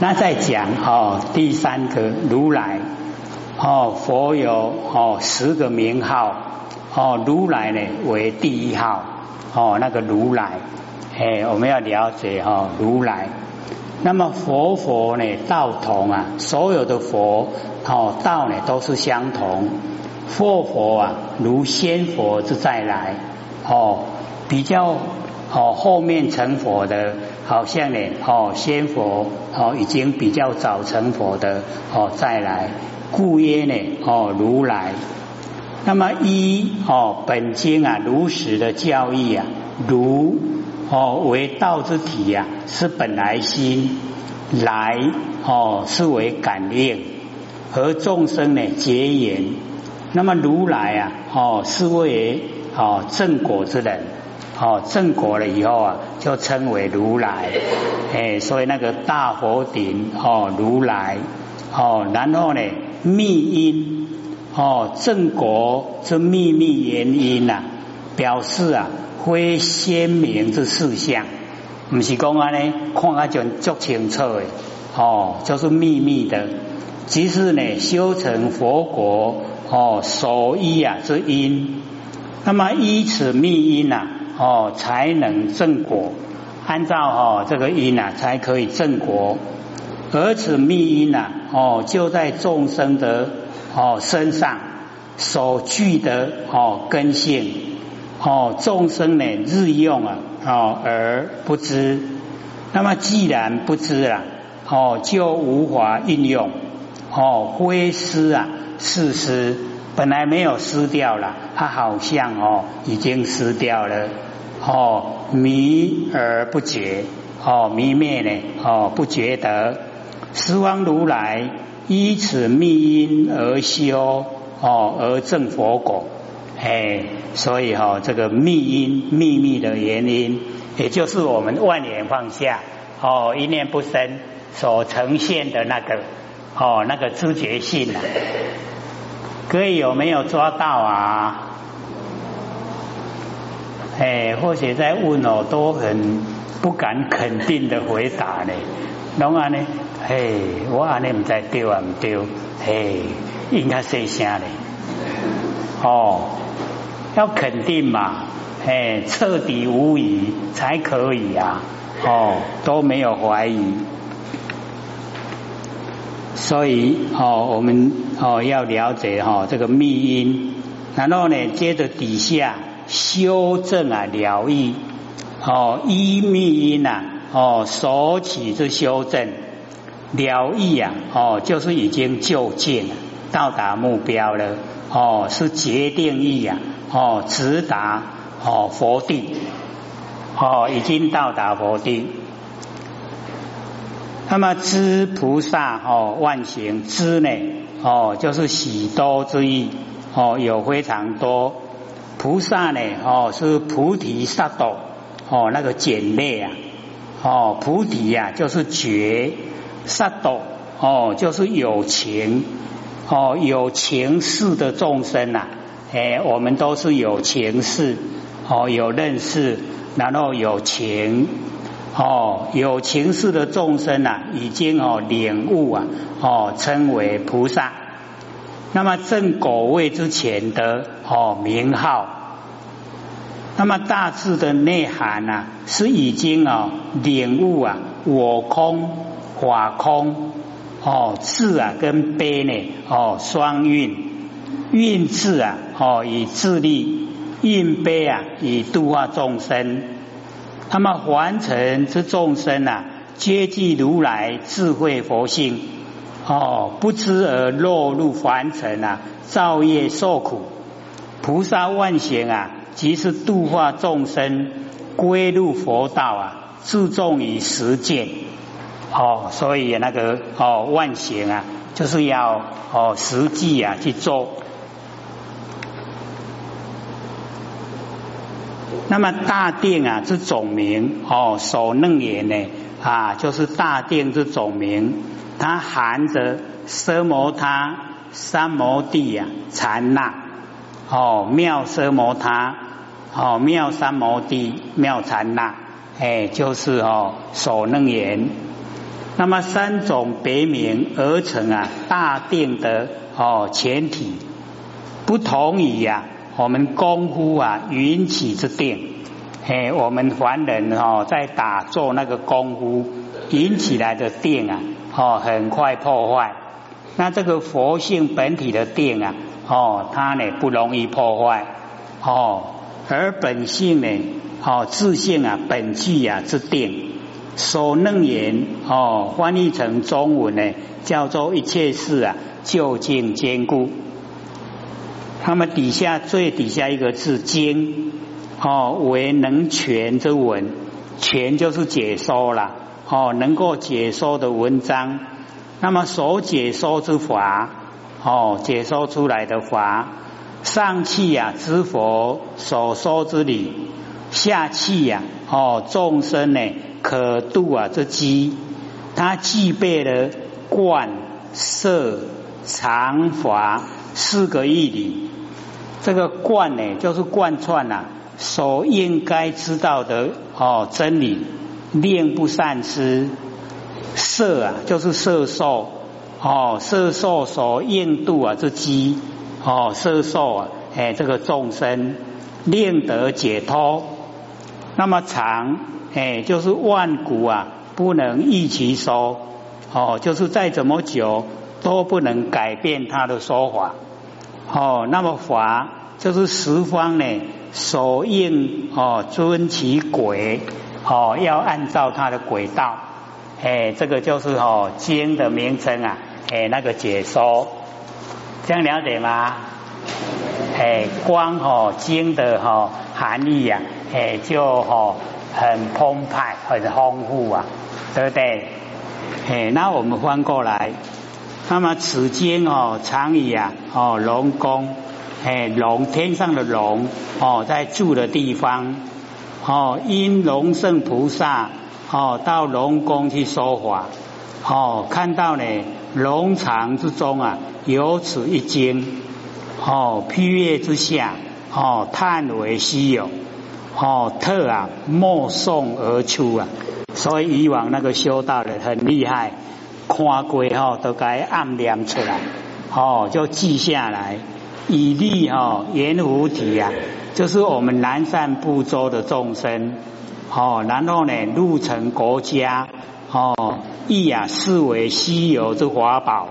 那再讲哦，第三个如来哦，佛有哦十个名号哦，如来呢为第一号哦，那个如来哎，我们要了解哈如来。那么佛佛呢道同啊，所有的佛哦道呢都是相同。佛佛啊，如仙佛之再来哦，比较哦后面成佛的，好像呢哦先佛哦已经比较早成佛的哦再来，故曰呢哦如来。那么一哦本经啊如实的教义啊，如哦为道之体呀，是本来心来哦是为感应，和众生呢结缘。那么如来啊，哦，是为哦正果之人，哦正果了以后啊，就称为如来，哎，所以那个大佛顶哦如来，哦，然后呢密因哦正果之秘密原因呐，表示啊非鲜明之事项，不是讲啊呢看啊就足清楚的，哦，就是秘密的，即是呢修成佛国。哦，所依啊之因，那么依此密因呐，哦才能正果。按照哦这个因呐，才可以正果。而此密因呐，哦就在众生的哦身上所具的哦根性，哦众生呢日用啊哦而不知。那么既然不知了，哦就无法运用，哦灰失啊。事实本来没有失掉了，它好像哦已经失掉了哦迷而不觉哦迷灭呢哦不觉得十方如来依此密因而修哦而证佛果哎，所以哈这个密因秘密的原因，也就是我们万念放下哦一念不生所呈现的那个哦那个知觉性啊。各位有没有抓到啊？哎，或许在问哦，都很不敢肯定的回答呢。啷个呢？嘿，我安尼唔知丢啊唔丢？嘿，应该说声嘞。哦，要肯定嘛，哎，彻底无疑才可以啊。哦，都没有怀疑。所以哦，我们哦要了解哈这个密因，然后呢，接着底下修正啊疗愈哦依密因呐哦所起之修正疗愈啊哦就是已经就近，到达目标了。哦是决定意啊哦直达哦佛地。哦已经到达佛地。那么知菩萨哦万行知呢哦就是许多之意哦有非常多菩萨呢哦是菩提萨埵哦那个简略啊哦菩提呀就是觉萨埵哦就是有情哦有情事的众生呐哎我们都是有情事哦有认识然后有情。哦，有情世的众生啊，已经哦领悟啊，哦称为菩萨。那么正果位之前的哦名号，那么大致的内涵呢，是已经哦领悟啊我空法空哦智啊跟悲呢哦双运运智啊哦以自力运悲啊以度化众生。那么凡尘之众生啊，皆具如来智慧佛性哦，不知而落入凡尘啊，造业受苦。菩萨万行啊，即是度化众生，归入佛道啊，注重于实践哦。所以那个哦万行啊，就是要哦实际啊去做。那么大定啊之总名哦，首楞严呢啊，就是大定之总名，它含着奢摩他、三摩地呀、禅那哦，妙奢摩他哦，妙三摩地、妙禅那，哎，就是哦首楞严。那么三种别名而成啊大定的哦前提，不同于呀我们功夫啊云起之定，嘿，我们凡人哦在打坐那个功夫引起来的定啊，哦很快破坏。那这个佛性本体的定啊，哦它呢不容易破坏，哦而本性呢，哦自性啊本具啊之定。所能言哦，翻译成中文呢，叫做一切事啊，究竟坚固。他们底下最底下一个字“经”哦，为能全之文，全就是解说了哦，能够解说的文章。那么所解说之法哦，解说出来的法，上气呀知佛所说之理，下气呀哦众生呢。可度啊，这机，它具备了贯摄常法。四个义理。这个贯呢，就是贯穿呐，所应该知道的哦真理，令不善失。摄啊，就是摄受哦，摄受所应度啊，这机哦，摄受啊，哎，这个众生令得解脱。那么常。哎，就是万古啊，不能一其说哦，就是再怎么久都不能改变他的说法哦。那么法就是十方呢，所应哦，遵其轨哦，要按照他的轨道。哎，这个就是哦经的名称啊，哎那个解说，这样了解吗？哎，光哦经的哈含义呀，哎就哦。很澎湃，很丰富啊，对不对？哎，那我们翻过来，那么此经哦，常以啊哦龙宫，哎龙天上的龙哦，在住的地方哦，因龙圣菩萨哦到龙宫去说法哦，看到呢龙藏之中啊有此一经哦，披月之下哦，叹为稀有。哦，特啊，莫送而出啊，所以以往那个修道的很厉害，看过哈都该暗念出来，哦，就记下来，以利哈圆菩提啊，就是我们南赡部洲的众生，哦，然后呢入成国家，哦，亦啊视为稀有之华宝，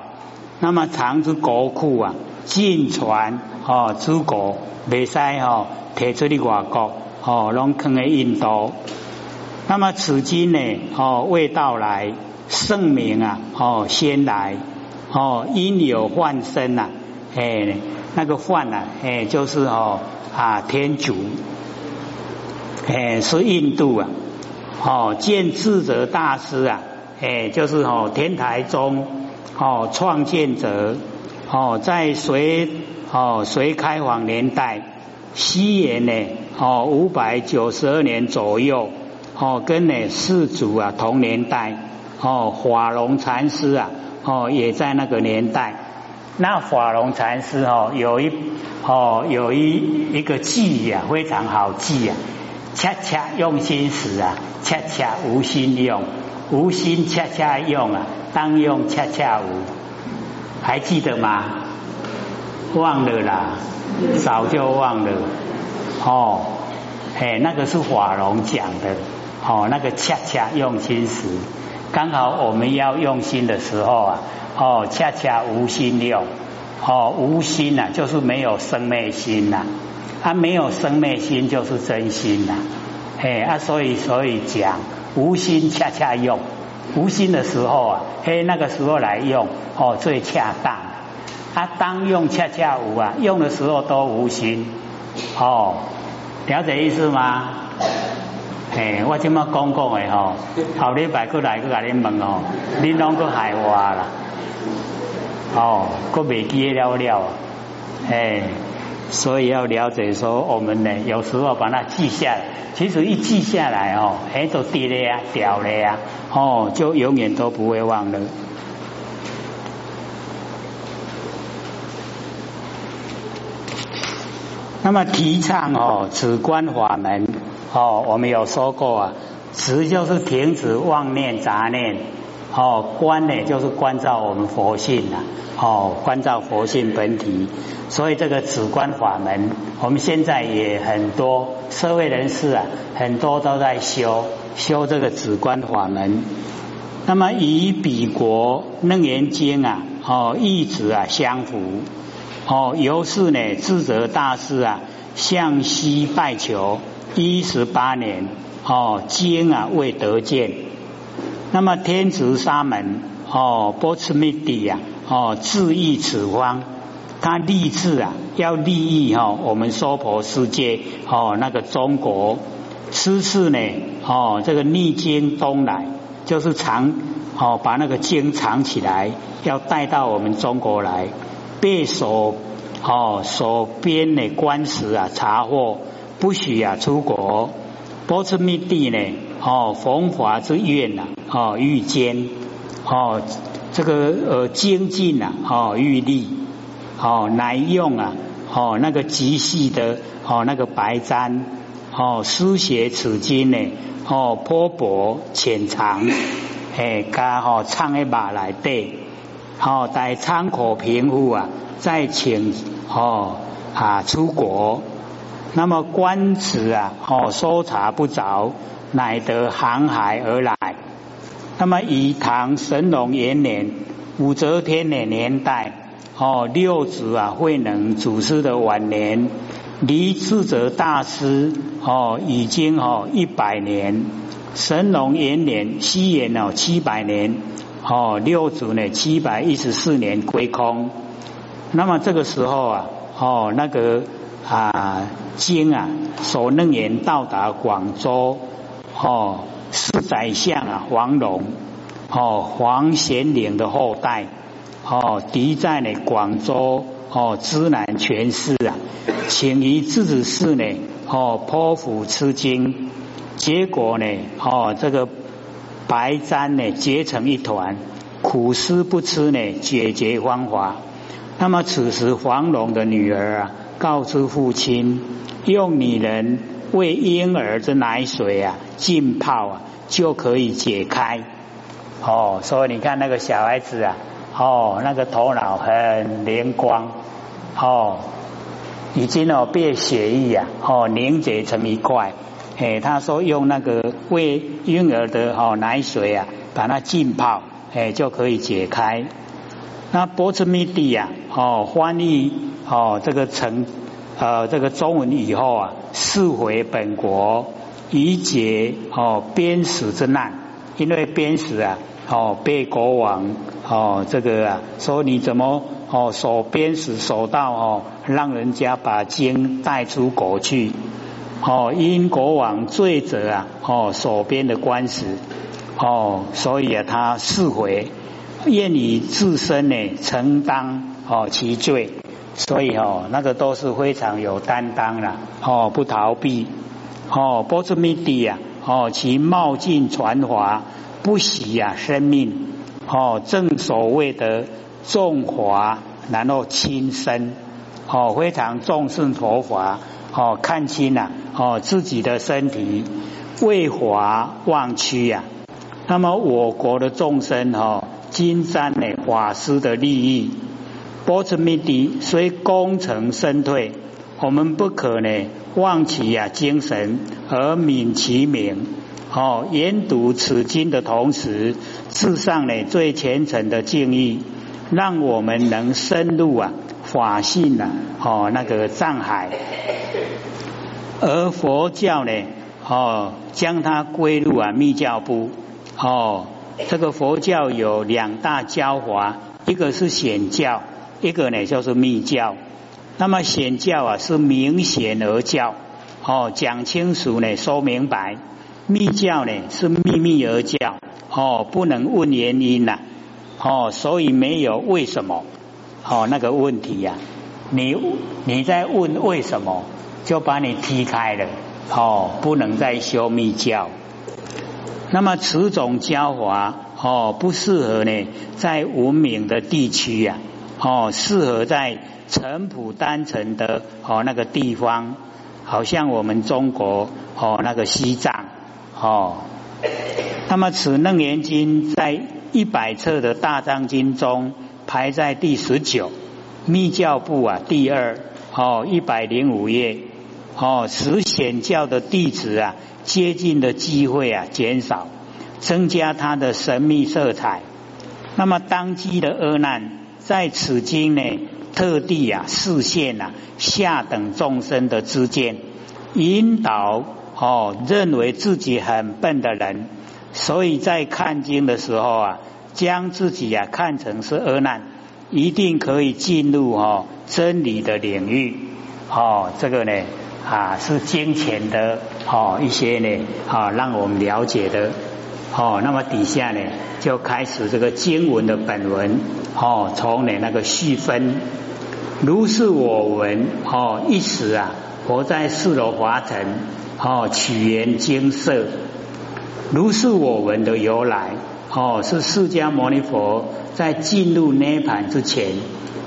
那么藏之国库啊，尽传哦诸国，未使哦提出去外国。哦，龙坑的印度，那么此经呢？哦，未到来，圣明啊！哦，先来哦，因有幻身呐，哎，那个幻呐，哎，就是哦啊，天主，哎，是印度啊！哦，见智者大师啊，哎，就是哦，天台宗哦，创建者哦，在隋哦隋开皇年代，西元呢？哦，五百九十二年左右，哦，跟呢世祖啊同年代，哦，法龙禅师啊，哦，也在那个年代。那法龙禅师哦，有一哦有一一个记啊，非常好记啊，恰恰用心时啊，恰恰无心用，无心恰恰用啊，当用恰恰无，还记得吗？忘了啦，早就忘了。哦，哎，那个是法龙讲的，哦，那个恰恰用心时，刚好我们要用心的时候啊，哦，恰恰无心用，哦，无心呐，就是没有生灭心呐，啊，没有生灭心就是真心呐，哎，啊，所以所以讲无心恰恰用，无心的时候啊，嘿，那个时候来用，哦，最恰当，啊，当用恰恰无啊，用的时候都无心。哦，了解意思吗？嘿，我今么讲讲的吼，后礼拜过来过甲恁问哦，恁拢个害我啦，哦，个未记了了，哎，所以要了解说，我们呢有时候把它记下来，其实一记下来哦，哎，都跌了呀，掉了呀，哦，就永远都不会忘了。那么提倡哦，止观法门。哦，我们有说过啊，止就是停止妄念杂念哦，观呢就是关照我们佛性呐，哦，关照佛性本体。所以这个止观法门，我们现在也很多社会人士啊，很多都在修修这个止观法门。那么与彼国楞严经啊，哦，一直啊相符。哦，由是呢，智者大师啊，向西拜求一十八年，哦，经啊未得见。那么天竺沙门哦，波茨密底呀哦，自意此方，他立志啊，要利益哈我们娑婆世界哦，那个中国，此次呢哦，这个逆经东来，就是藏哦，把那个经藏起来，要带到我们中国来，被所哦所编的官司啊查获，不许啊出国。波茨密地呢哦，逢华之愿呐。哦，欲坚哦，这个呃精进啊，哦欲力哦，乃用啊哦那个极细的哦那个白毡哦书写此经呢哦颇薄浅长哎加哦唱一把来对哦待参考平复啊再请哦啊出国那么官职啊哦搜查不着乃得航海而来。那么以唐神龙元年武则天的年代，哦六祖啊慧能祖师的晚年，离智者大师哦已经哦一百年，神龙元年西元哦七百年，哦六祖呢七百一十四年归空。那么这个时候啊，哦那个啊经啊所能言到达广州，哦。是宰相啊，黄龙哦，黄贤岭的后代哦，敌在呢广州哦，知南权势啊，请于自子寺呢哦，剖腹吃经，结果呢哦，这个白毡呢结成一团，苦思不吃呢解决方法。那么此时黄龙的女儿啊，告知父亲，用女人喂婴儿的奶水啊。浸泡啊，就可以解开哦。所以你看那个小孩子啊，哦，那个头脑很灵光哦，已经哦被血液啊哦凝结成一块。哎，他说用那个喂婴儿的哦奶水啊，把它浸泡，哎就可以解开。那波茨密地啊，哦翻译哦这个成呃这个中文以后啊，释回本国。以解哦鞭死之难，因为鞭死啊哦被国王哦这个啊说你怎么哦守鞭死守到哦让人家把经带出国去哦因国王罪责啊哦守边的官司哦所以啊他释回愿以自身呢承担哦其罪，所以哦那个都是非常有担当了哦不逃避。哦，波斯密地呀，哦，其冒进传华，不惜呀生命，哦，正所谓的重华，然后轻身，哦，非常重视佛法，哦，看清了，哦，自己的身体为华忘躯呀。那么我国的众生，哦，金山呢法师的利益，波斯密地虽功成身退。我们不可呢忘其呀精神而泯其名。哦，研读此经的同时，致上呢最虔诚的敬意，让我们能深入啊法性啊哦那个藏海，而佛教呢哦将它归入啊密教部。哦，这个佛教有两大教法，一个是显教，一个呢就是密教。那么显教啊是明显而教哦，讲清楚呢，说明白；密教呢是秘密而教哦，不能问原因呐哦，所以没有为什么哦那个问题呀，你你在问为什么，就把你踢开了哦，不能再修密教。那么此种教法哦不适合呢在文明的地区呀哦，适合在。淳朴单纯的哦那个地方，好像我们中国哦那个西藏哦。那么此楞严经在一百册的大藏经中排在第十九，密教部啊第二哦一百零五页哦，使显教的弟子啊接近的机会啊减少，增加他的神秘色彩。那么当机的阿难在此经呢，特地啊示现啊下等众生的之见，引导哦认为自己很笨的人，所以在看经的时候啊，将自己啊看成是阿难，一定可以进入哦真理的领域哦，这个呢啊是金钱的哦一些呢啊让我们了解的。哦，那么底下呢就开始这个经文的本文哦，从呢那个细分，如是我闻哦，一时啊，活在四罗华城哦，取言经色，如是我闻的由来哦，是释迦牟尼佛在进入涅盘之前，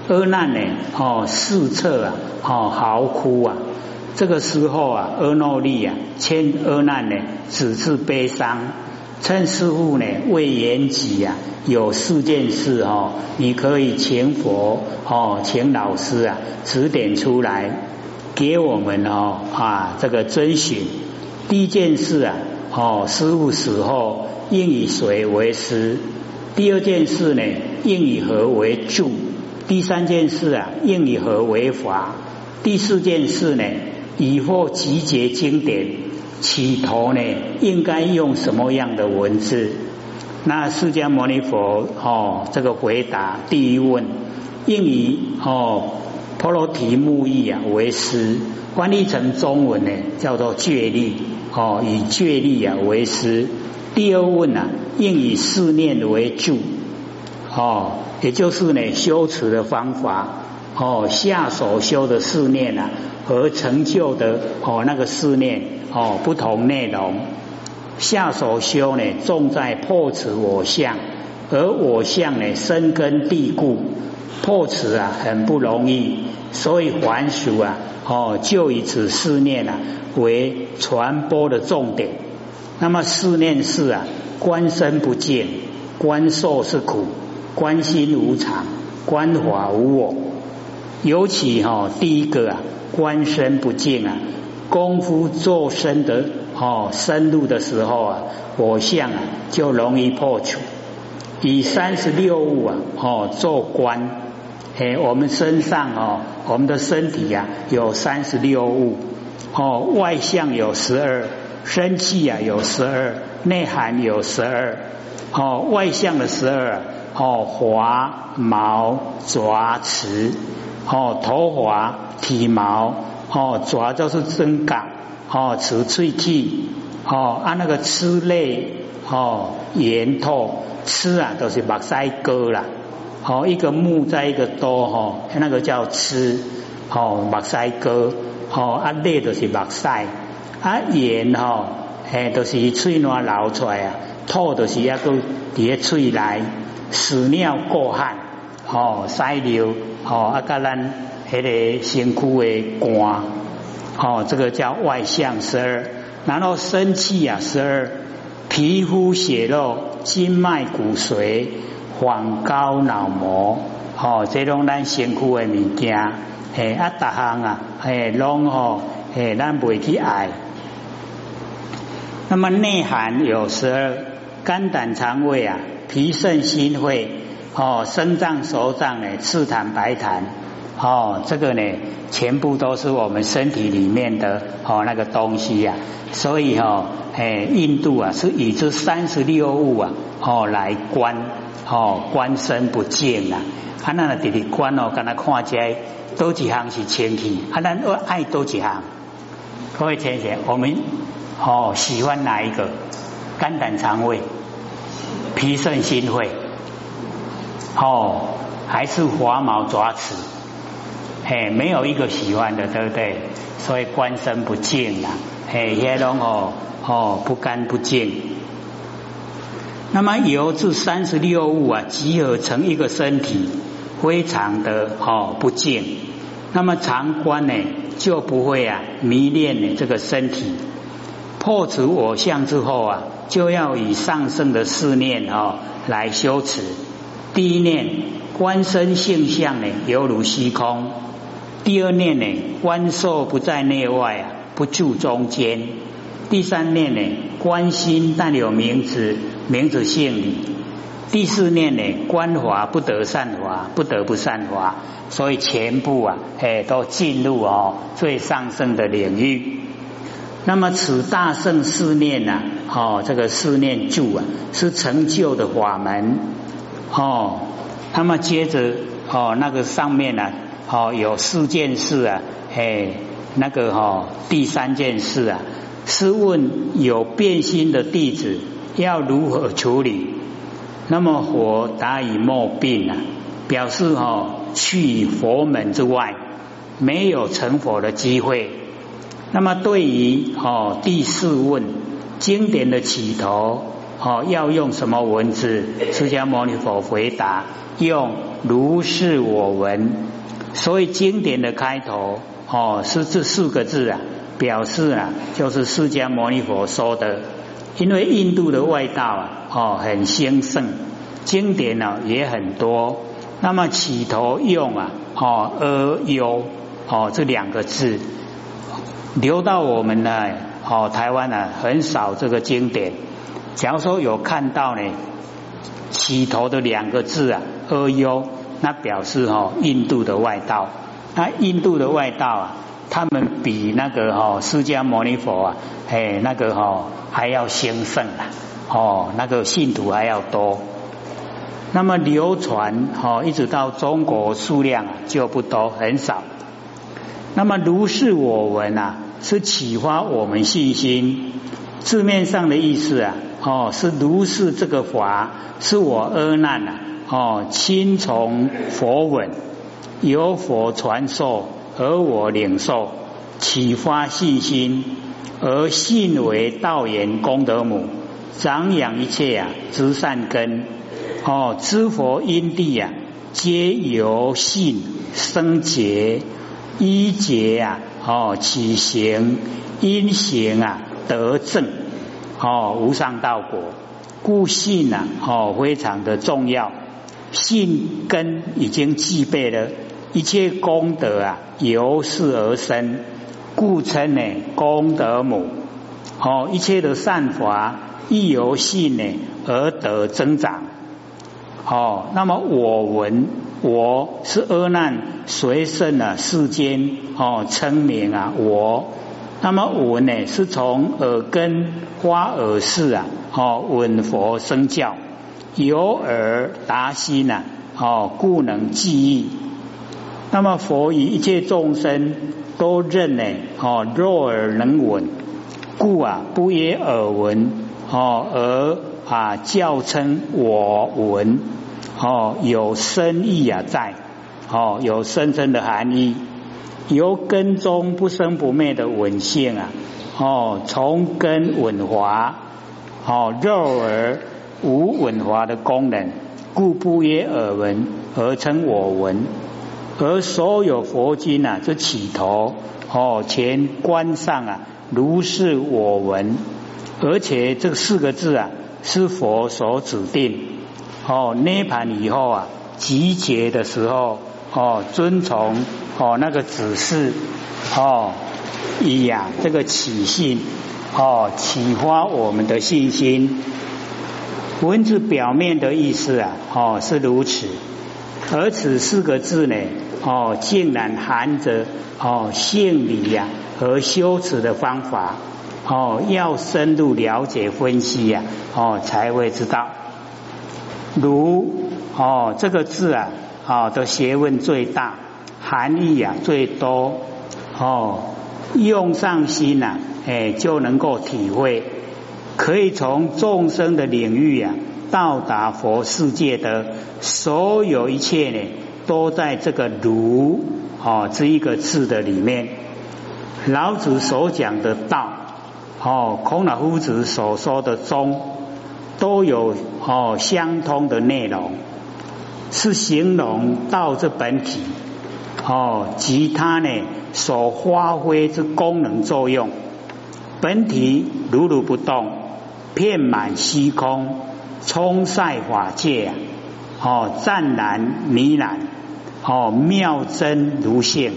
阿难呢哦四侧啊哦嚎哭啊，这个时候啊，阿耨利啊牵阿难呢只是悲伤。趁师傅呢未言及啊，有四件事哦，你可以请佛哦，请老师啊指点出来给我们哦啊这个遵循。第一件事啊哦，师傅死后应以谁为师？第二件事呢，应以何为助？第三件事啊，应以何为法？第四件事呢，以后集结经典。起头呢，应该用什么样的文字？那释迦牟尼佛哦，这个回答第一问，应以哦婆罗提木易啊为师，翻译成中文呢叫做觉力哦，以觉力啊为师。第二问啊，应以四念为助哦，也就是呢修持的方法哦，下手修的四念啊，和成就的哦那个四念。哦，不同内容，下手修呢，重在破除我相，而我相呢，深根蒂固，破除啊，很不容易，所以还俗啊，哦，就以此思念啊为传播的重点。那么思念是啊，观身不见，观受是苦，观心无常，观法无我。尤其哈，第一个啊，观身不净啊。功夫做深的哦，深入的时候啊，我相啊就容易破除。以三十六物啊哦做观，哎，我们身上哦，我们的身体呀有三十六物哦，外相有十二，生气啊有十二，内涵有十二哦，外相的十二哦，滑毛爪齿哦，头滑体毛。哦，爪就是真感，哦，齿喙体，哦，按那个吃类，哦，圆透，吃啊都是目腮哥啦，哦，一个木在一个多，哈，那个叫吃，哦，目腮哥，哦，啊类都是目腮，啊圆哈，哎，都是喙暖流出来啊，吐都是一个伫个喙内，屎尿过汗，哦，犀流，哦，啊，甲咱。迄个身躯的肝，哦，这个叫外向十二，然后生气啊十二，皮肤血肉、筋脉骨髓、黄高脑膜，哦，这种咱身躯的物件，嘿，啊，大项啊，嘿，拢吼，嘿，咱袂去爱。那么内涵有十二，肝胆肠胃啊，脾肾心肺，哦，肾脏手脏诶，赤痰白痰。哦，这个呢，全部都是我们身体里面的哦那个东西呀，所以哈，哎，印度啊是以这三十六物啊，哦来观，哦观身不见啊，啊那弟弟观哦，跟他看起来多几行是清气，啊那爱多几行，各位先生，我们哦喜欢哪一个？肝胆肠胃、脾肾心肺，哦还是华毛爪齿？嘿，没有一个喜欢的，对不对？所以观身不净啊，嘿，也拢哦哦不干不净。那么由这三十六物啊集合成一个身体，非常的哦不净。那么常观呢就不会啊迷恋呢这个身体。破除我相之后啊，就要以上升的四念哦来修持。第一念观身性相呢，犹如虚空；第二念呢，观受不在内外啊，不住中间；第三念呢，观心但有名词，名词性理；第四念呢，观法不得善法，不得不善法。所以全部啊，哎，都进入哦最上升的领域。那么此大圣四念呐，哦，这个四念住啊，是成就的法门哦。那么接着哦，那个上面呢，哦，有四件事啊，哎，那个哈第三件事啊，是问有变心的弟子要如何处理？那么佛答以莫病啊，表示哈。去佛门之外，没有成佛的机会。那么对于哦第四问经典的起头哦要用什么文字？释迦牟尼佛回答用如是我闻。所以经典的开头哦是这四个字啊，表示啊就是释迦牟尼佛说的。因为印度的外道啊哦很兴盛，经典呢也很多。那么起头用啊，哦，阿优哦这两个字，留到我们呢，哦台湾呢很少这个经典。假如说有看到呢，起头的两个字啊，阿优，那表示哦印度的外道。那印度的外道啊，他们比那个哦释迦牟尼佛啊，哎那个哦还要兴盛啊，哦那个信徒还要多。那么流传哈，一直到中国数量就不多，很少。那么如是我闻啊，是启发我们信心。字面上的意思啊，哦，是如是这个法是我阿难啊，哦，亲从佛闻，由佛传授，而我领受，启发信心，而信为道言功德母，长养一切啊，知善根。哦，知佛因地呀，皆由信生结，一结啊，哦起行，因行啊德正，哦无上道果，故信啊，哦非常的重要，信根已经具备了，一切功德啊由是而生，故称呢功德母，哦一切的善法亦由信呢而得增长。哦，那么我闻我是阿难随顺啊世间哦称名啊我，那么闻呢是从耳根花耳识啊哦闻佛生教，由耳达心呐哦故能记忆。那么佛与一切众生都认呢哦若耳能闻，故啊不以耳闻哦而。啊，教称我闻哦，有深意啊，在哦，有深深的含义，由根中不生不灭的稳性啊，哦，从根稳华哦，肉而无稳华的功能，故不曰耳闻，而称我闻。而所有佛经啊，这起头哦，前观上啊，如是我闻，而且这四个字啊。是佛所指定哦，涅盘以后啊，集结的时候哦，遵从哦那个指示哦，以呀这个起信哦，启发我们的信心。文字表面的意思啊哦是如此，而此四个字呢哦，竟然含着哦性理呀和修辞的方法。哦，要深入了解分析呀，哦，才会知道。如哦，这个字啊，哦的学问最大，含义啊最多，哦，用上心呐，哎，就能够体会，可以从众生的领域啊，到达佛世界的所有一切呢，都在这个如哦这一个字的里面。老子所讲的道。哦，孔老夫子所说的中都有哦相通的内容，是形容道这本体哦及它呢所发挥之功能作用。本体如如不动，遍满虚空，充塞法界！哦，湛然弥然，哦，妙真如现。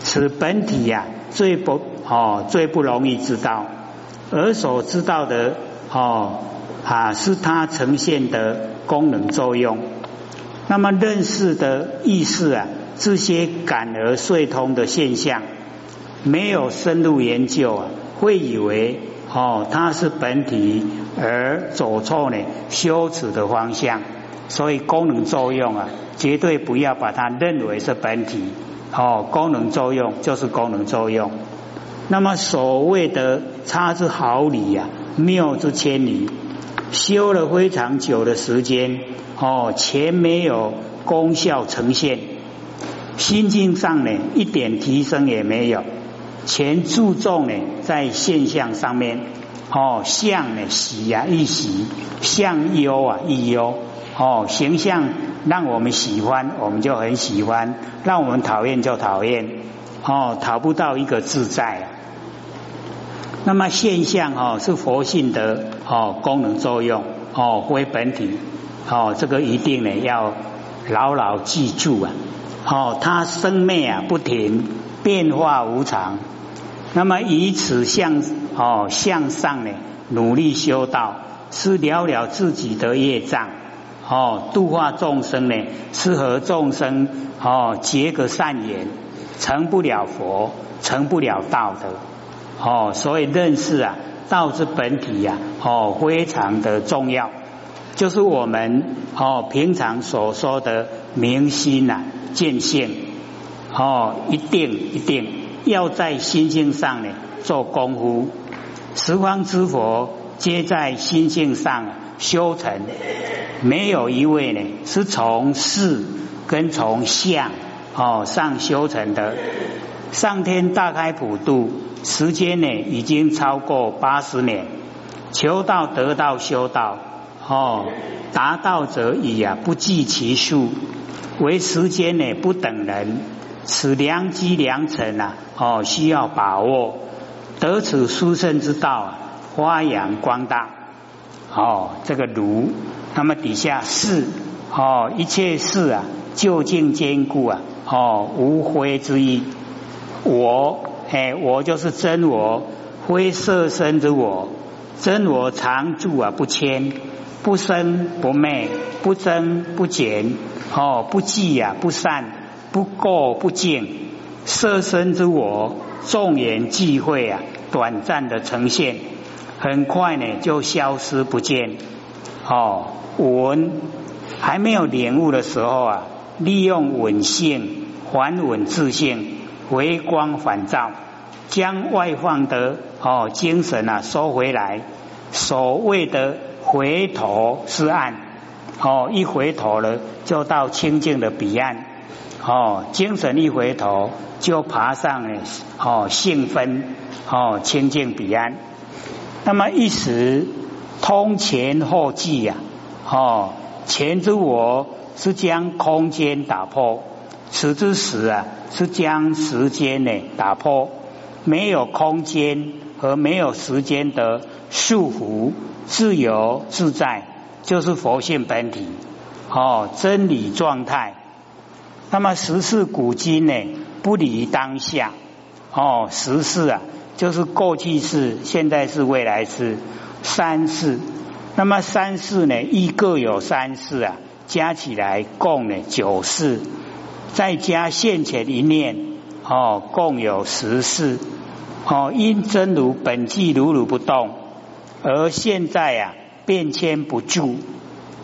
此本体呀，最不哦，最不容易知道，而所知道的哦啊，是它呈现的功能作用。那么认识的意识啊，这些感而遂通的现象，没有深入研究啊，会以为哦它是本体，而走错呢修持的方向。所以功能作用啊，绝对不要把它认为是本体哦，功能作用就是功能作用。那么所谓的差之毫厘呀，谬之千里，修了非常久的时间。哦，钱没有功效呈现，心境上呢一点提升也没有，全注重呢在现象上面，哦相呢喜呀一喜，相忧啊一忧，哦形象让我们喜欢，我们就很喜欢；让我们讨厌就讨厌，哦讨不到一个自在。那么现象哦是佛性的哦功能作用哦非本体。哦，这个一定呢要牢牢记住啊！哦，它生灭啊不停，变化无常。那么以此向哦向上呢努力修道，是了了自己的业障。哦，度化众生呢，是和众生哦结个善缘，成不了佛，成不了道的。哦，所以认识啊道之本体呀，哦非常的重要。就是我们哦平常所说的明心呐见性。哦一定一定。要在心性上呢做功夫，十方之佛皆在心性上修成，没有一位呢是从事跟从相哦上修成的。上天大开普度，时间呢已经超过八十年，求道得道修道。哦，达到者已啊，不计其数。为时间呢不等人，此良机良辰啊，哦，需要把握。得此殊胜之道啊，发扬光大。哦，这个如，那么底下事哦，一切事啊，究竟坚固啊，哦，无灰之意。我，哎，我就是真我，非色身之我，真我常住啊，不迁。不生不灭，不增不减，哦，不济呀，不散，不垢不净，色身之我，众缘际会啊，短暂的呈现，很快呢就消失不见。哦，稳还没有领悟的时候啊，利用稳性还稳自性，回光返照，将外放的哦精神啊收回来，所谓的。回头是岸，哦，一回头了就到清净的彼岸，哦，精神一回头就爬上了哦，兴奋，哦，清净彼岸。那么一时通前后继呀，哦，前之我是将空间打破，此之时啊是将时间呢打破，没有空间和没有时间的束缚。自由自在就是佛性本体哦，真理状态。那么十世古今呢，不离当下哦，十世啊，就是过去式、现在是、未来式三世。那么三世呢，亦各有三世啊，加起来共呢九世，再加现前一念哦，共有十世哦。因真如本寂如如不动。而现在啊，变迁不住，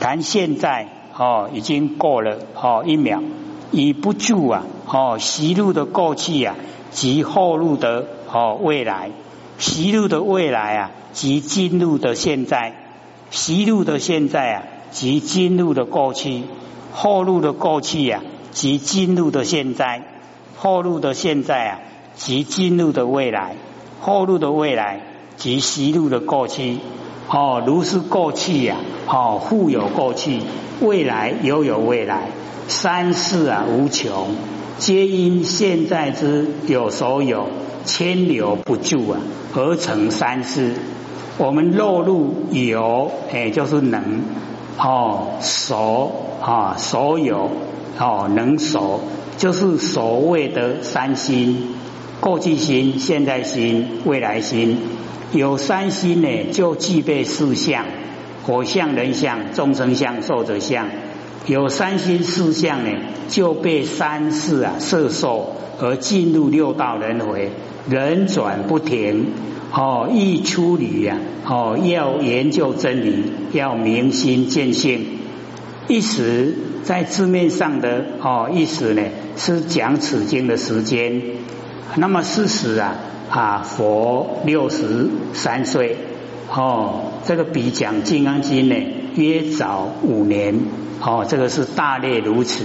谈现在哦，已经过了哦一秒，已不住啊哦，习路的过去啊，及后路的哦未来，习路的未来啊，及今路的现在，习路的现在啊，及今路的过去，后路的过去呀，及今路的现在，后路的现在啊，及今路的未来，后路的未来。及习路的过去，哦，如是过去呀，哦，复有过去，未来犹有未来，三世啊无穷，皆因现在之有所有，千流不住啊，而成三世。我们落入有，哎，就是能哦，所啊，所有哦，能所，就是所谓的三心：过去心、现在心、未来心。有三心呢，就具备四相：火相、人相、众生相、寿者相。有三心四相呢，就被三世啊摄受而进入六道轮回，轮转不停。哦，一出离呀，哦，要研究真理，要明心见性。一时在字面上的哦，意思呢是讲此经的时间。那么事实啊啊，佛六十三岁哦，这个比讲金刚经呢约早五年哦，这个是大略如此。